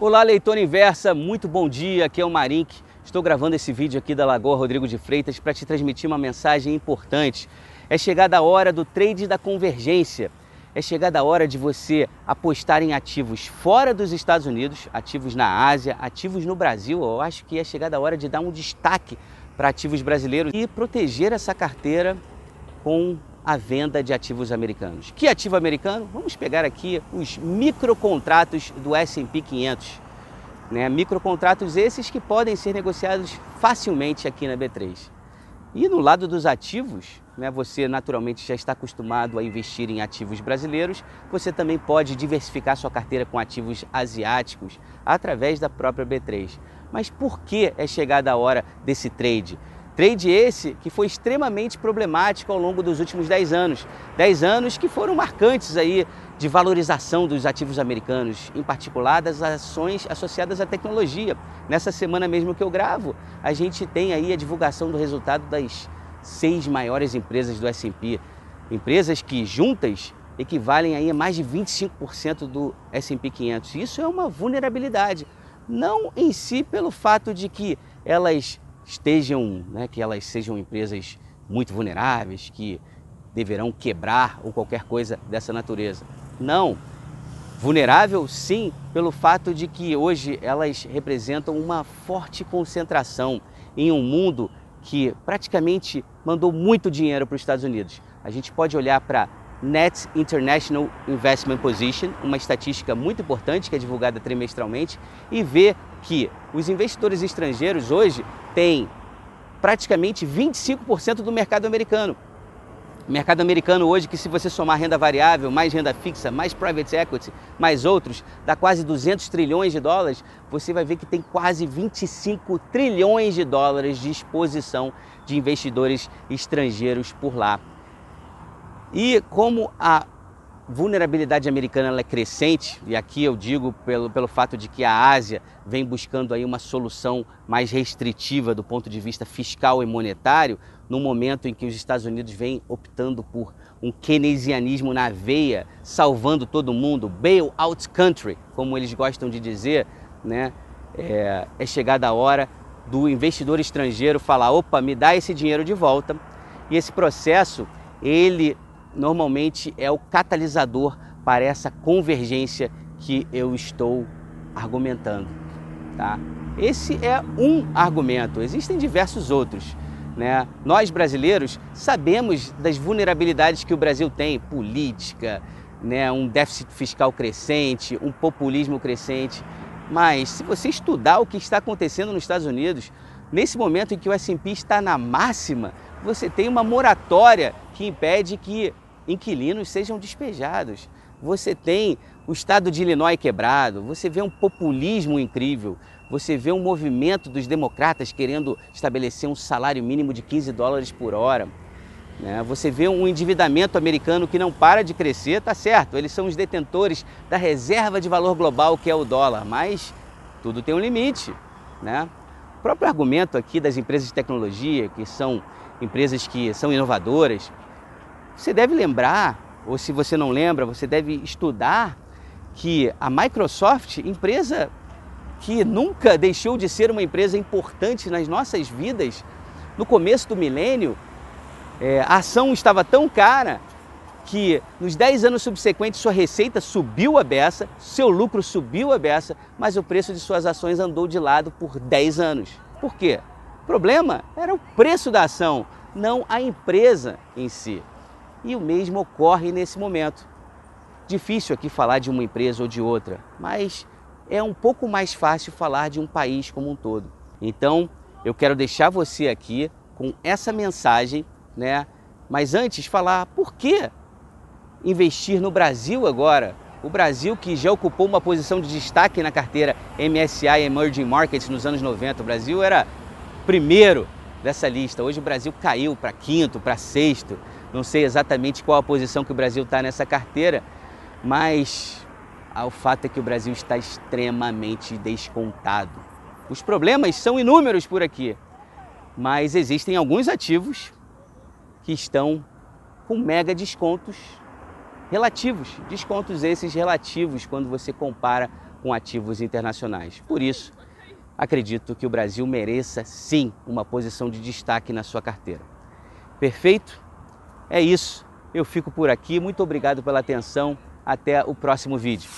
Olá, leitor inversa, muito bom dia. Aqui é o Marink. Estou gravando esse vídeo aqui da Lagoa Rodrigo de Freitas para te transmitir uma mensagem importante. É chegada a hora do trade da convergência. É chegada a hora de você apostar em ativos fora dos Estados Unidos, ativos na Ásia, ativos no Brasil. Eu acho que é chegada a hora de dar um destaque para ativos brasileiros e proteger essa carteira com a venda de ativos americanos. Que ativo americano? Vamos pegar aqui os microcontratos do S&P 500. Né? Microcontratos esses que podem ser negociados facilmente aqui na B3. E no lado dos ativos, né, você naturalmente já está acostumado a investir em ativos brasileiros, você também pode diversificar sua carteira com ativos asiáticos através da própria B3. Mas por que é chegada a hora desse trade? Trade esse que foi extremamente problemático ao longo dos últimos 10 anos. 10 anos que foram marcantes aí de valorização dos ativos americanos, em particular das ações associadas à tecnologia. Nessa semana mesmo que eu gravo, a gente tem aí a divulgação do resultado das seis maiores empresas do S&P. Empresas que juntas equivalem aí a mais de 25% do S&P 500. Isso é uma vulnerabilidade, não em si pelo fato de que elas estejam, né, que elas sejam empresas muito vulneráveis, que deverão quebrar ou qualquer coisa dessa natureza. Não. Vulnerável, sim, pelo fato de que hoje elas representam uma forte concentração em um mundo que praticamente mandou muito dinheiro para os Estados Unidos. A gente pode olhar para Net International Investment Position, uma estatística muito importante que é divulgada trimestralmente, e ver que os investidores estrangeiros hoje têm praticamente 25% do mercado americano. Mercado americano hoje, que se você somar renda variável, mais renda fixa, mais private equity, mais outros, dá quase 200 trilhões de dólares, você vai ver que tem quase 25 trilhões de dólares de exposição de investidores estrangeiros por lá. E como a vulnerabilidade americana é crescente, e aqui eu digo pelo, pelo fato de que a Ásia vem buscando aí uma solução mais restritiva do ponto de vista fiscal e monetário, no momento em que os Estados Unidos vêm optando por um keynesianismo na veia, salvando todo mundo, bail out country, como eles gostam de dizer, né? é, é chegada a hora do investidor estrangeiro falar, opa, me dá esse dinheiro de volta. E esse processo, ele normalmente é o catalisador para essa convergência que eu estou argumentando. Tá? Esse é um argumento, existem diversos outros. Né? Nós brasileiros sabemos das vulnerabilidades que o Brasil tem, política, né? um déficit fiscal crescente, um populismo crescente. Mas se você estudar o que está acontecendo nos Estados Unidos, nesse momento em que o S&P está na máxima, você tem uma moratória que impede que inquilinos sejam despejados. Você tem o estado de Illinois quebrado, você vê um populismo incrível, você vê um movimento dos democratas querendo estabelecer um salário mínimo de 15 dólares por hora. Né? Você vê um endividamento americano que não para de crescer, tá certo, eles são os detentores da reserva de valor global que é o dólar, mas tudo tem um limite. Né? O próprio argumento aqui das empresas de tecnologia, que são empresas que são inovadoras, você deve lembrar, ou se você não lembra, você deve estudar que a Microsoft, empresa que nunca deixou de ser uma empresa importante nas nossas vidas, no começo do milênio, é, a ação estava tão cara que nos 10 anos subsequentes sua receita subiu a beça, seu lucro subiu a beça, mas o preço de suas ações andou de lado por 10 anos. Por quê? O problema era o preço da ação, não a empresa em si. E o mesmo ocorre nesse momento. Difícil aqui falar de uma empresa ou de outra, mas é um pouco mais fácil falar de um país como um todo. Então, eu quero deixar você aqui com essa mensagem, né? Mas antes falar por que investir no Brasil agora? O Brasil que já ocupou uma posição de destaque na carteira MSCI Emerging Markets nos anos 90. O Brasil era primeiro dessa lista. Hoje o Brasil caiu para quinto, para sexto. Não sei exatamente qual a posição que o Brasil está nessa carteira, mas o fato é que o Brasil está extremamente descontado. Os problemas são inúmeros por aqui, mas existem alguns ativos que estão com mega descontos relativos, descontos esses relativos quando você compara com ativos internacionais. Por isso, acredito que o Brasil mereça sim uma posição de destaque na sua carteira. Perfeito? É isso. Eu fico por aqui. Muito obrigado pela atenção. Até o próximo vídeo.